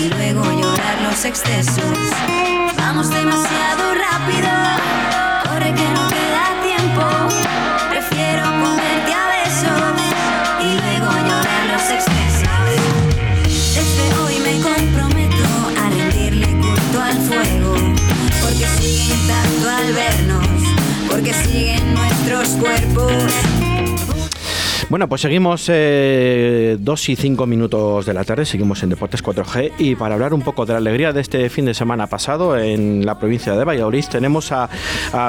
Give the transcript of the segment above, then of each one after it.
y luego llorar los excesos. Vamos demasiado rápido, corre que no queda tiempo. Prefiero comerte a besos y luego llorar los excesos. Desde hoy me comprometo a rendirle culto al fuego, porque sigue intacto al vernos, porque siguen nuestros cuerpos. Bueno, pues seguimos eh, dos y cinco minutos de la tarde, seguimos en Deportes 4G y para hablar un poco de la alegría de este fin de semana pasado en la provincia de Valladolid tenemos a,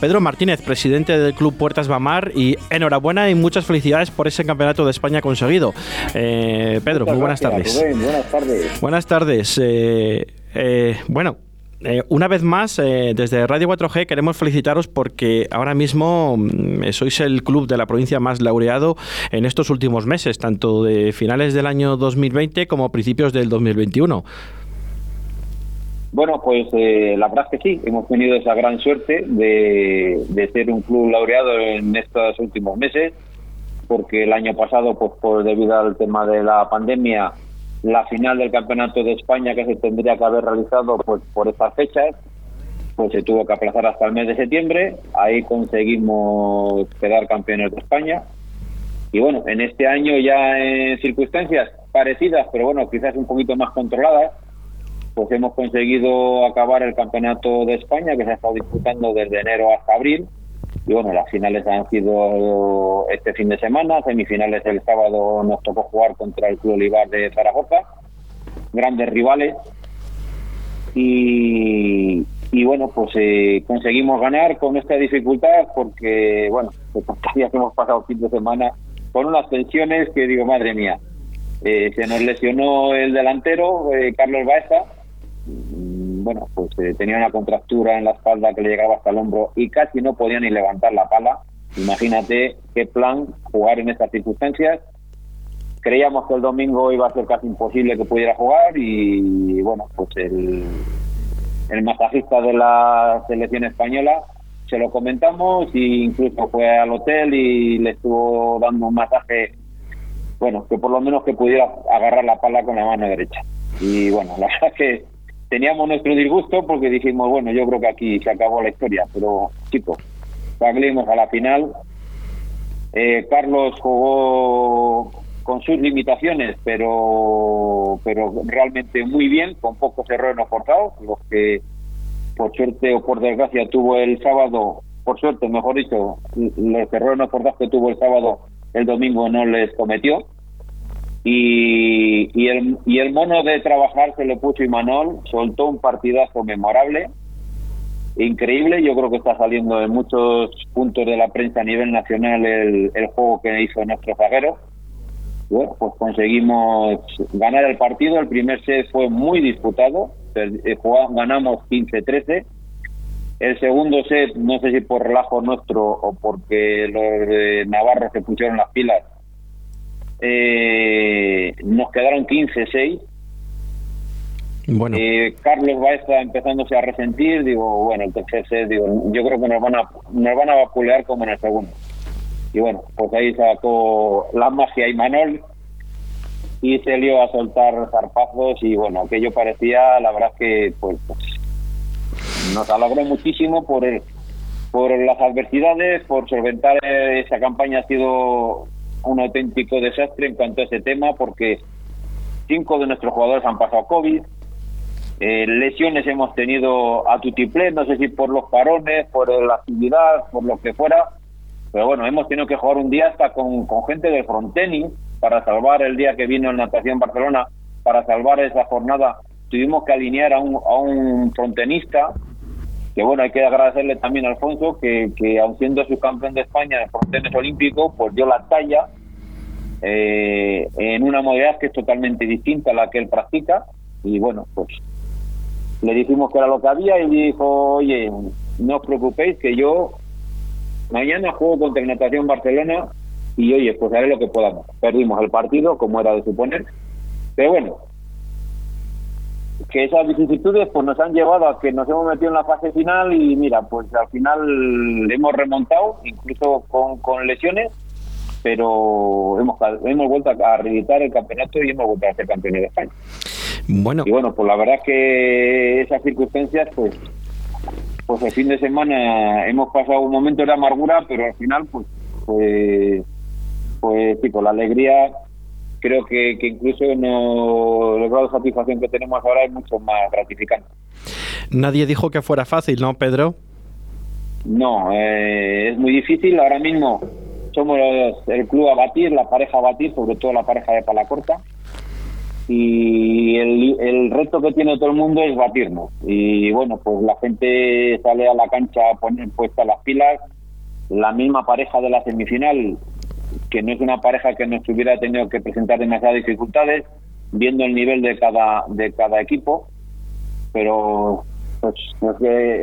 Pedro Martínez, presidente del Club Puertas Bamar y enhorabuena y muchas felicidades por ese campeonato de España conseguido. Eh, Pedro, muy buenas tardes. buenas tardes. Buenas tardes. Eh, bueno, eh, una vez más, eh, desde Radio 4G queremos felicitaros porque ahora mismo mm, sois el club de la provincia más laureado en estos últimos meses, tanto de finales del año 2020 como principios del 2021. Bueno, pues eh, la verdad es que sí, hemos tenido esa gran suerte de, de ser un club laureado en estos últimos meses, porque el año pasado, pues por debido al tema de la pandemia, la final del campeonato de España que se tendría que haber realizado pues por estas fechas pues se tuvo que aplazar hasta el mes de septiembre. Ahí conseguimos quedar campeones de España. Y bueno en este año ya en circunstancias parecidas pero bueno quizás un poquito más controladas pues hemos conseguido acabar el campeonato de España que se ha estado disputando desde enero hasta abril y bueno, las finales han sido este fin de semana, semifinales el sábado nos tocó jugar contra el Club Olivar de Zaragoza, grandes rivales. Y, bueno, pues eh, conseguimos ganar con esta dificultad porque, bueno, pues días que hemos pasado fin de semana con unas tensiones que digo, madre mía, eh, se nos lesionó el delantero, eh, Carlos Baeza, bueno, pues eh, tenía una contractura en la espalda que le llegaba hasta el hombro y casi no podía ni levantar la pala. Imagínate qué plan jugar en estas circunstancias. Creíamos que el domingo iba a ser casi imposible que pudiera jugar y bueno, pues el, el masajista de la selección española se lo comentamos e incluso fue al hotel y le estuvo dando un masaje, bueno, que por lo menos que pudiera agarrar la pala con la mano derecha. Y bueno, la verdad que teníamos nuestro disgusto porque dijimos, bueno, yo creo que aquí se acabó la historia, pero chicos, salimos a la final. Eh, Carlos jugó con sus limitaciones, pero pero realmente muy bien, con pocos errores no forzados, los que por suerte o por desgracia tuvo el sábado, por suerte, mejor dicho, los errores no forzados que tuvo el sábado, el domingo no les cometió y, y, el, y el mono de trabajar se le puso Imanol, soltó un partidazo memorable, increíble. Yo creo que está saliendo en muchos puntos de la prensa a nivel nacional el, el juego que hizo nuestro zaguero. Bueno, pues conseguimos ganar el partido. El primer set fue muy disputado, eh, ganamos 15-13. El segundo set, no sé si por relajo nuestro o porque los de Navarro se pusieron las pilas, eh, nos quedaron 15-6. Bueno. Eh, Carlos Baeza empezándose a resentir, digo, bueno, el tercer set, digo, yo creo que nos van a nos van a vapulear como en el segundo. Y bueno, pues ahí sacó la magia y Manol y se lió a soltar zarpazos y bueno, aquello parecía, la verdad que pues, pues nos alegró muchísimo por el, por las adversidades, por solventar esa campaña ha sido un auténtico desastre en cuanto a ese tema porque cinco de nuestros jugadores han pasado COVID, eh, lesiones hemos tenido a tutiplé, no sé si por los parones, por la actividad, por lo que fuera, pero bueno, hemos tenido que jugar un día hasta con, gente del frontenis para salvar el día que vino el Natación Barcelona, para salvar esa jornada, tuvimos que alinear a un, a un frontenista que bueno, hay que agradecerle también a Alfonso que, que aun siendo subcampeón de España en frontenes olímpico, pues dio la talla eh, en una modalidad que es totalmente distinta a la que él practica y bueno, pues le dijimos que era lo que había y dijo, oye, no os preocupéis que yo mañana juego contra el Natación Barcelona y oye, pues haré lo que podamos. Perdimos el partido, como era de suponer, pero bueno, que esas vicisitudes pues nos han llevado a que nos hemos metido en la fase final y mira, pues al final hemos remontado, incluso con, con lesiones, pero hemos, hemos vuelto a reeditar el campeonato y hemos vuelto a ser campeones de España. Bueno. Y bueno, pues la verdad que esas circunstancias, pues, pues el fin de semana hemos pasado un momento de amargura, pero al final, pues, pues, pues, tipo, la alegría creo que, que incluso no, el grado de satisfacción que tenemos ahora es mucho más gratificante. Nadie dijo que fuera fácil, ¿no, Pedro? No, eh, es muy difícil. Ahora mismo somos el club a batir, la pareja a batir, sobre todo la pareja de Palacorta. Y el, el reto que tiene todo el mundo es batirnos. Y bueno, pues la gente sale a la cancha a poner puestas las pilas. La misma pareja de la semifinal, que no es una pareja que nos hubiera tenido que presentar demasiadas dificultades, viendo el nivel de cada, de cada equipo. Pero pues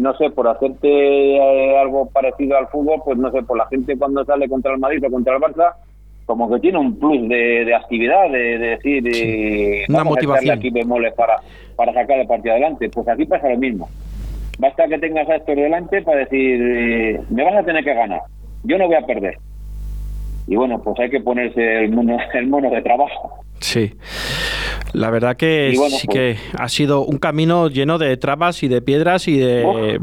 no sé, por hacerte eh, algo parecido al fútbol, pues no sé, por la gente cuando sale contra el Madrid o contra el Barça, como que tiene un plus de, actividad, de, decir, de, una motivación. aquí bemoles para, para sacar el partido adelante. Pues aquí pasa lo mismo. Basta que tengas a esto delante para decir, eh, me vas a tener que ganar, yo no voy a perder. Y bueno, pues hay que ponerse el mono, el mono de trabajo. Sí. La verdad que sí que pues ha sido un camino lleno de trabas y de piedras y de,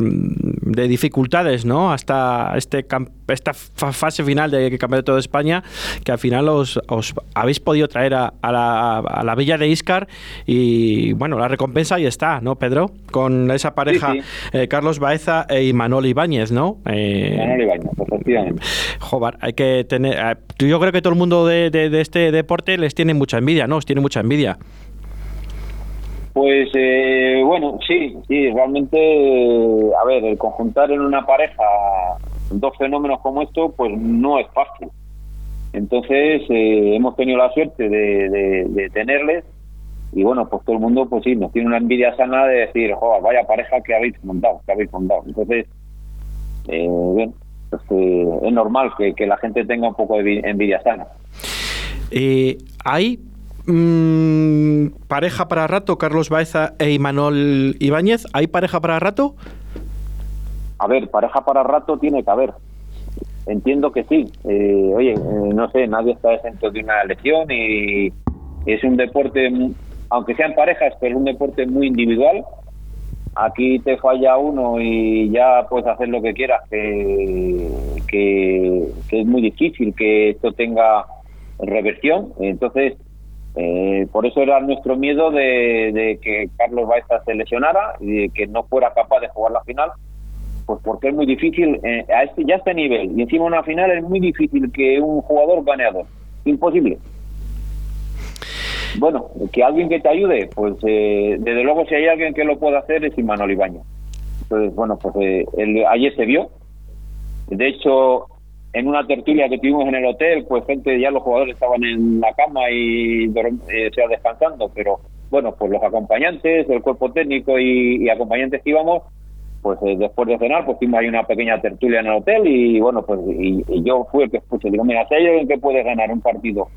de dificultades, ¿no? Hasta este esta fase final de Campeonato de España, que al final os, os habéis podido traer a, la, a, la, villa de Iscar y bueno, la recompensa ahí está, ¿no, Pedro? Con esa pareja eh, Carlos Baeza y Manuel Ibáñez, ¿no? Eh, Manuel Ibáñez, efectivamente. Joder, hay que tener... Eh, yo creo que todo el mundo de, de, este deporte les tiene mucha envidia, ¿no? Os tiene mucha envidia. Pues eh, bueno, sí, sí, realmente, a ver, el conjuntar en una pareja dos fenómenos como esto, pues no es fácil. Entonces, eh, hemos tenido la suerte de, tenerles y bueno, pues todo el mundo, pues sí, nos tiene una envidia sana de decir, joder, vaya pareja que habéis montado, que habéis montado. Entonces, eh, pues, es normal que, que, la gente tenga un poco de envidia sana. ¿Hay Mm, pareja para rato, Carlos Baeza e Imanol Ibáñez. ¿Hay pareja para rato? A ver, pareja para rato tiene que haber. Entiendo que sí. Eh, oye, eh, no sé, nadie está exento de una lesión y es un deporte, aunque sean parejas, pero es un deporte muy individual. Aquí te falla uno y ya puedes hacer lo que quieras, que, que es muy difícil que esto tenga reversión. Entonces, eh, por eso era nuestro miedo de, que Carlos Baeza se lesionara y de que no fuera capaz de jugar la final, pues porque es muy difícil, eh, a este, ya este nivel, y encima una final es muy difícil que un jugador dos, imposible. Bueno, que alguien que te ayude, pues eh, desde luego si hay alguien que lo pueda hacer es Imanol Ibañez. Entonces, bueno, pues ayer se vio. De hecho, en una tertulia que tuvimos en el hotel, pues gente, ya los jugadores estaban en la cama y eh, se descansando, pero bueno, pues los acompañantes, el cuerpo técnico y, acompañantes que íbamos, pues eh, después de cenar, pues tuvimos ahí una pequeña tertulia en el hotel y bueno, pues y, yo fui el que escuché, digo, mira, si hay alguien que puede ganar un partido,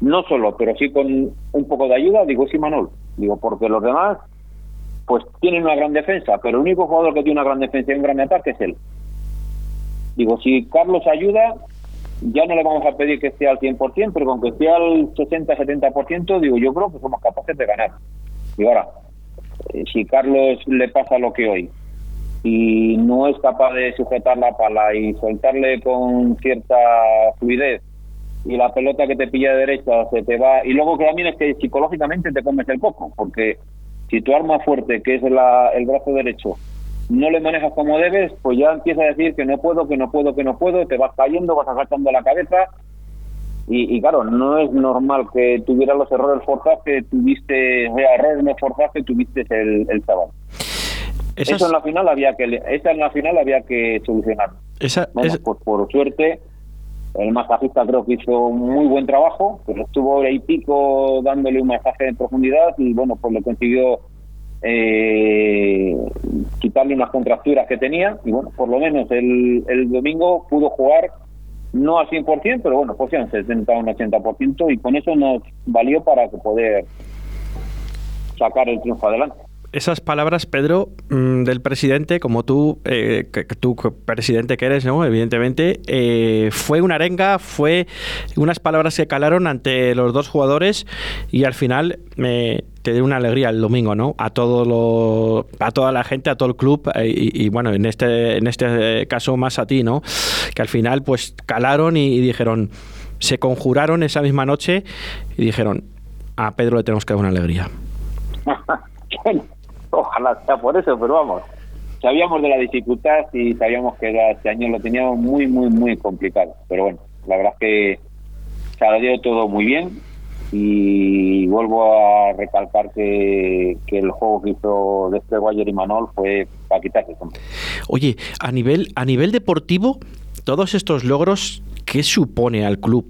no solo, pero sí con un poco de ayuda, digo, sí, Manol, digo, porque los demás, pues tienen una gran defensa, pero el único jugador que tiene una gran defensa y un gran ataque es él. Digo, si Carlos ayuda, ya no le vamos a pedir que esté al 100%, pero con que esté al 60-70%, digo, yo creo que somos capaces de ganar. Y ahora, eh, si Carlos le pasa lo que hoy y no es capaz de sujetar la pala y soltarle con cierta fluidez y la pelota que te pilla de derecha se te va y luego que también es que psicológicamente te comes el coco porque si tu arma fuerte que es la, el brazo derecho no le manejas como debes, pues ya empieza a decir que no puedo, que no puedo, que no puedo, te vas cayendo, vas agachando la cabeza. Y, claro, no es normal que tuvieras los errores forzados que tuviste, o errores no forzados que tuviste el, el sábado. Eso en la final había que esa en la final había que solucionar. Esa, bueno, pues por suerte el masajista creo que hizo un muy buen trabajo, pero estuvo ahí pico dándole un masaje en profundidad y bueno, pues lo consiguió eh, quitarle unas contracturas que tenía y bueno, por lo menos el, el domingo pudo jugar no al 100%, pero bueno, pues un 70 o un 80% y con eso nos valió para poder sacar el triunfo adelante. Esas palabras, Pedro, mm, del presidente, como tú, eh, que, tú presidente que eres, ¿no? Evidentemente, eh, fue una arenga, fue unas palabras que calaron ante los dos jugadores y al final me te dio una alegría el domingo, ¿no? A todo lo, a toda la gente, a todo el club eh, y, bueno, en este, en este caso más a ti, ¿no? Que al final, pues calaron y dijeron, se conjuraron esa misma noche y dijeron, a Pedro le tenemos que dar una alegría. Ojalá sea por eso, pero vamos. Sabíamos de la dificultad y sabíamos que este año lo teníamos muy, muy, muy complicado. Pero bueno, la verdad es que salió todo muy bien y vuelvo a recalcar que, el juego que hizo de este Guayer y Manol fue para quitarse. Oye, a nivel, a nivel deportivo, todos estos logros, ¿qué supone al club?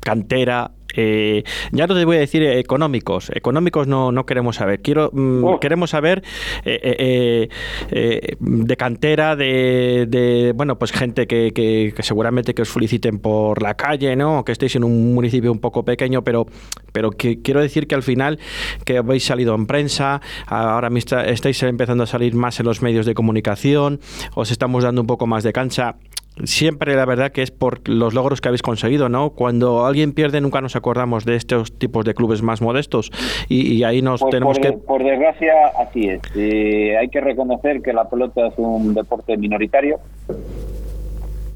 Cantera, eh, ya no te voy a decir económicos, económicos no, no queremos saber, quiero mm, oh. queremos saber eh, eh, de cantera, de, bueno, pues gente que, que, seguramente que os feliciten por la calle, ¿no? Que estéis en un municipio un poco pequeño, pero, pero que, quiero decir que al final que habéis salido en prensa, ahora mismo estáis empezando a salir más en los medios de comunicación, os estamos dando un poco más de cancha siempre la verdad que es por los logros que habéis conseguido, ¿no? Cuando alguien pierde nunca nos acordamos de estos tipos de clubes más modestos y, ahí nos tenemos que... Por desgracia así es. Eh, hay que reconocer que la pelota es un deporte minoritario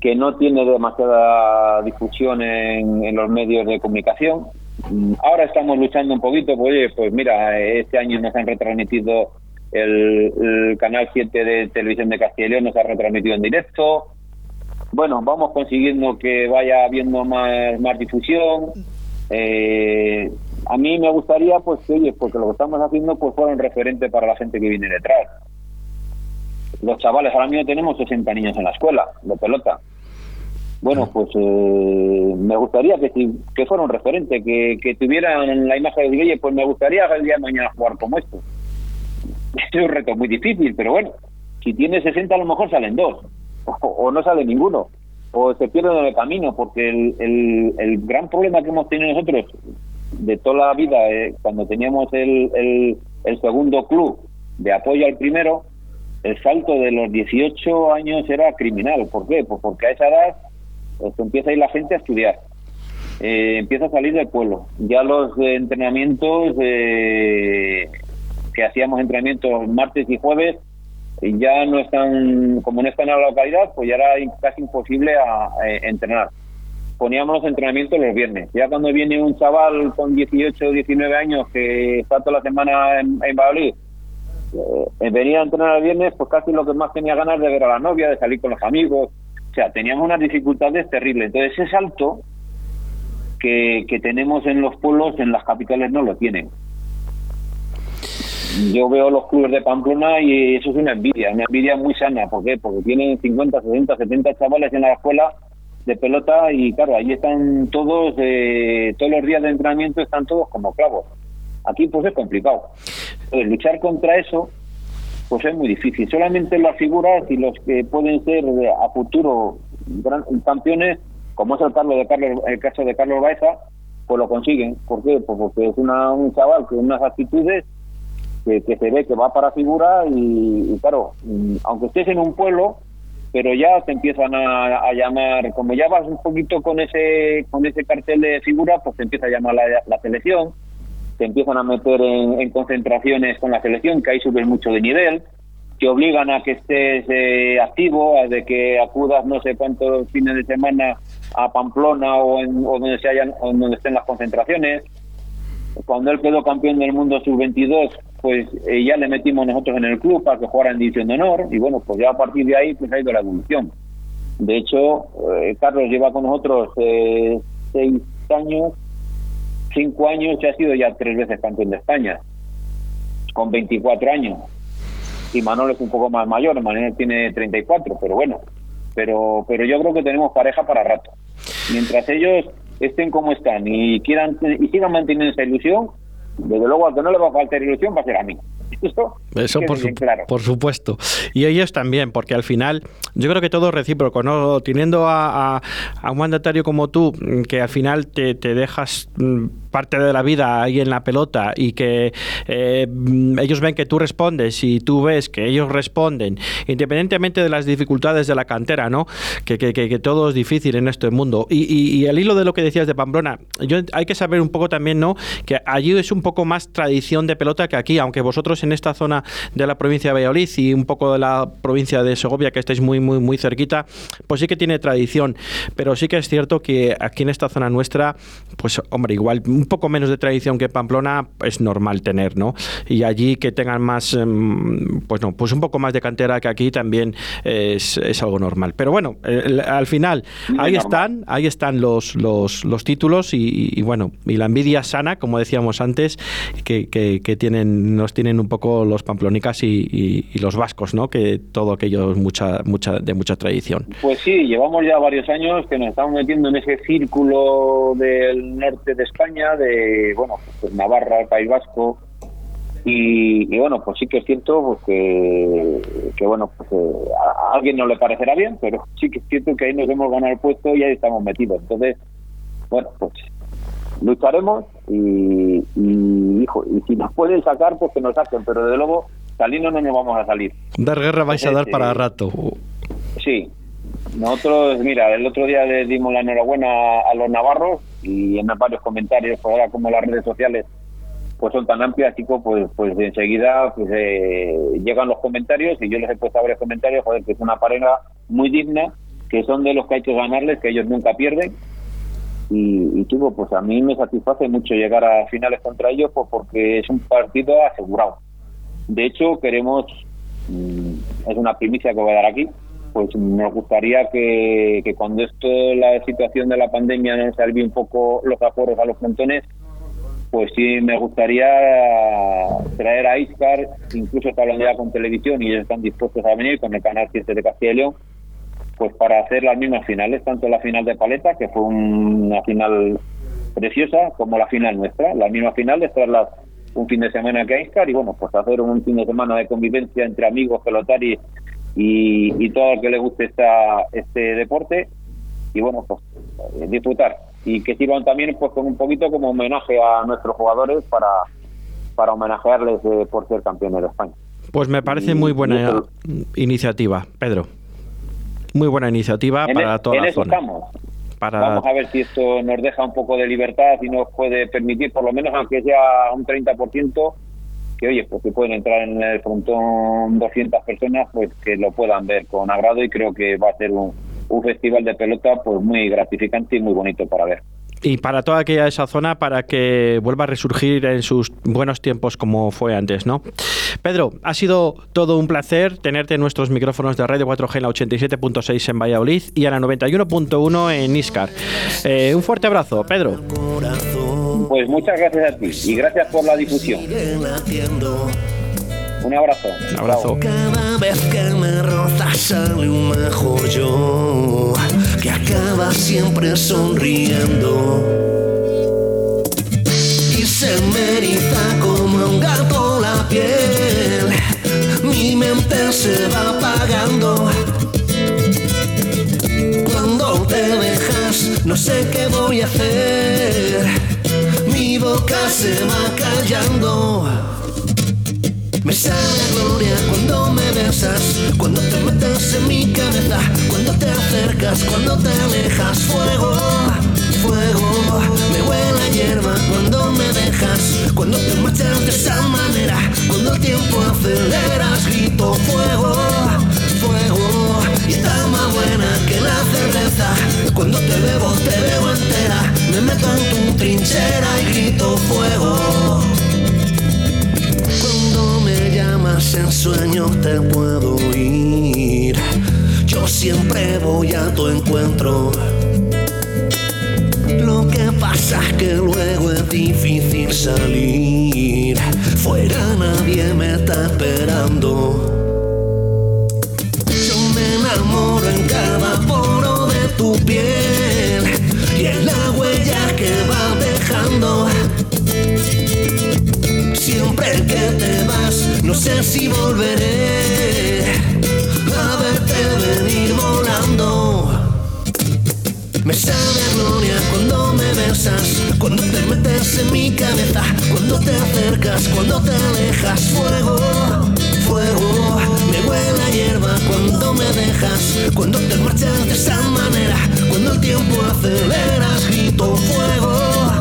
que no tiene demasiada difusión en, los medios de comunicación. Mm, ahora estamos luchando un poquito, pues, pues mira, este año nos han retransmitido el, el Canal 7 de Televisión de Castilla y León, nos ha retransmitido en directo, bueno, vamos consiguiendo que vaya habiendo más, más difusión. Eh, a mí me gustaría, pues, que, oye, porque lo que estamos haciendo, pues, fuera un referente para la gente que viene detrás. Los chavales, ahora mismo tenemos 60 niños en la escuela de pelota. Bueno, pues eh, me gustaría que, que fuera un referente, que, que tuvieran la imagen de, oye, pues me gustaría el día de mañana jugar como esto. es un reto muy difícil, pero bueno, si tiene 60 a lo mejor salen dos o, no sale ninguno, o se pierden en el camino, porque el, el, gran problema que hemos tenido nosotros de toda la vida, eh, cuando teníamos el, el, el segundo club de apoyo al primero, el salto de los 18 años era criminal. ¿Por qué? Pues porque a esa edad pues, empieza a ir la gente a estudiar, eh, empieza a salir del pueblo. Ya los entrenamientos eh, que hacíamos entrenamientos martes y jueves ya no están, como no están en la localidad, pues ya era casi imposible a, entrenar. Poníamos los entrenamientos los viernes. Ya cuando viene un chaval con 18 o 19 años que está toda la semana en, en Valladolid, eh, venía a entrenar el viernes, pues casi lo que más tenía ganas de ver a la novia, de salir con los amigos. O sea, teníamos unas dificultades terribles. Entonces, ese salto que, que tenemos en los pueblos, en las capitales no lo tienen yo veo los clubes de Pamplona y eso es una envidia, una envidia muy sana. ¿Por qué? Porque tienen 50, 60, 70 chavales en la escuela de pelota y claro, ahí están todos, eh, todos los días de entrenamiento están todos como clavos. Aquí pues es complicado. Luchar contra eso pues es muy difícil. Solamente las figuras y los que pueden ser a futuro campeones, como es el, Carlos de Carlos, el caso de Carlos Baeza, pues lo consiguen. ¿Por qué? Pues porque es una, un chaval con unas actitudes que, se ve que va para figura y, claro, mm, aunque estés en un pueblo, pero ya te empiezan a, llamar, como ya vas un poquito con ese con ese cartel de figura, pues te empieza a llamar la, selección, te empiezan a meter en, concentraciones con la selección, que ahí subes mucho de nivel, te obligan a que estés eh, activo, a de que acudas no sé cuántos fines de semana a Pamplona o, en, o donde se hayan, o donde estén las concentraciones. Cuando él quedó campeón del mundo sub-22, pues eh, ya le metimos nosotros en el club para que jugara en división de honor y bueno, pues ya a partir de ahí pues ha ido la evolución. De hecho, eh, Carlos lleva con nosotros eh, seis años, cinco años y ha sido ya tres veces campeón de España, con 24 años. Y Manuel es un poco más mayor, Manuel tiene 34, pero bueno, pero, pero yo creo que tenemos pareja para rato. Mientras ellos estén como están y quieran y sigan manteniendo esa ilusión, desde luego al que no le va a faltar ilusión va a ser a mí. Eso, por, por, supuesto. Y ellos también, porque al final yo creo que todo es recíproco, ¿no? Teniendo a, un mandatario como tú, que al final te, dejas mm, parte de la vida ahí en la pelota y que eh, ellos ven que tú respondes y tú ves que ellos responden, independientemente de las dificultades de la cantera, ¿no? Que, que, todo es difícil en este mundo. Y, y, el hilo de lo que decías de Pamplona, yo, hay que saber un poco también, ¿no? Que allí es un poco más tradición de pelota que aquí, aunque vosotros en esta zona de la provincia de Valladolid y un poco de la provincia de Segovia, que estáis muy, muy, muy cerquita, pues sí que tiene tradición. Pero sí que es cierto que aquí en esta zona nuestra, pues hombre, igual poco menos de tradición que Pamplona es normal tener, ¿no? Y allí que tengan más, em, pues no, pues un poco más de cantera que aquí también es, algo normal. Pero bueno, al final, ahí están, ahí están los, los, los títulos y, bueno, y la envidia sana, como decíamos antes, que, que tienen, nos tienen un poco los pamplónicas y, los vascos, ¿no? Que todo aquello es mucha, mucha, de mucha tradición. Pues sí, llevamos ya varios años que nos estamos metiendo en ese círculo del norte de España, de, bueno, pues Navarra, el País Vasco, y, bueno, pues sí que es cierto pues que, que bueno, pues eh, a, alguien no le parecerá bien, pero sí que es cierto que ahí nos hemos ganado el puesto y ahí estamos metidos. Entonces, bueno, pues lucharemos y, y, hijo, y si nos pueden sacar, pues que nos saquen, pero desde luego saliendo no nos vamos a salir. Dar guerra vais a dar para rato. Sí. Nosotros, mira, el otro día le dimos la enhorabuena a los navarros y en varios comentarios, ahora como las redes sociales pues son tan amplias, chicos, pues pues enseguida pues eh, llegan los comentarios y yo les he puesto varios comentarios, joder, que es una pareja muy digna, que son de los que hay que ganarles, que ellos nunca pierden y, y tuvo, pues a mí me satisface mucho llegar a finales contra ellos pues porque es un partido asegurado. De hecho, queremos, mm, es una primicia que voy a dar aquí, pues nos gustaría que, que cuando esto, la situación de la pandemia nos salve un poco los aforos a los montones, pues sí me gustaría traer a Iscar, incluso está hablando ya con televisión y ellos están dispuestos a venir con el canal 7 de Castilla y León, pues para hacer las mismas finales, tanto la final de Paleta, que fue una final preciosa, como la final nuestra, la misma final de un fin de semana que a Iscar y bueno, pues hacer un fin de semana de convivencia entre amigos, pelotari y, y todo el que le guste esta, este deporte y bueno, pues eh, disfrutar y que sirvan también pues con un poquito como homenaje a nuestros jugadores para, para homenajearles eh, por ser campeones de España. Pues me parece muy buena iniciativa, Pedro. Muy buena iniciativa para e- toda la eso zona. Estamos. Vamos a ver si esto nos deja un poco de libertad y nos puede permitir, por lo menos aunque sea un 30%, que oye, pues que pueden entrar en el frontón 200 personas, pues que lo puedan ver con agrado y creo que va a ser un, un festival de pelota pues muy gratificante y muy bonito para ver y para toda aquella esa zona para que vuelva a resurgir en sus buenos tiempos como fue antes, ¿no? Pedro, ha sido todo un placer tenerte en nuestros micrófonos de Radio 4G en la 87.6 en Valladolid y a la 91.1 en Iscar. Eh, un fuerte abrazo, Pedro. Pues muchas gracias a ti y gracias por la difusión. Un abrazo. Un abrazo. Cada vez que me rozas sale un mejor yo, que acaba siempre sonriendo. Y se me eriza como un gato la piel, mi mente se va apagando. Cuando te dejas, no sé qué voy a hacer, boca se va callando. Me sale gloria cuando me besas, cuando te metes en mi cabeza, cuando te acercas, cuando te alejas. Fuego, fuego, me huele hierba cuando me dejas, cuando te te puedo ir. Yo siempre voy a tu encuentro. Lo que pasa es que luego es difícil salir. Fuera nadie me está esperando. Yo me enamoro en cada poro de tu piel no sé si volveré a verte venir volando. Me sabe gloria cuando me besas, cuando te metes en mi cabeza, cuando te acercas, cuando te alejas. Fuego, fuego, me huele a hierba cuando me dejas, cuando te marchas de esa manera, cuando el tiempo aceleras, grito fuego.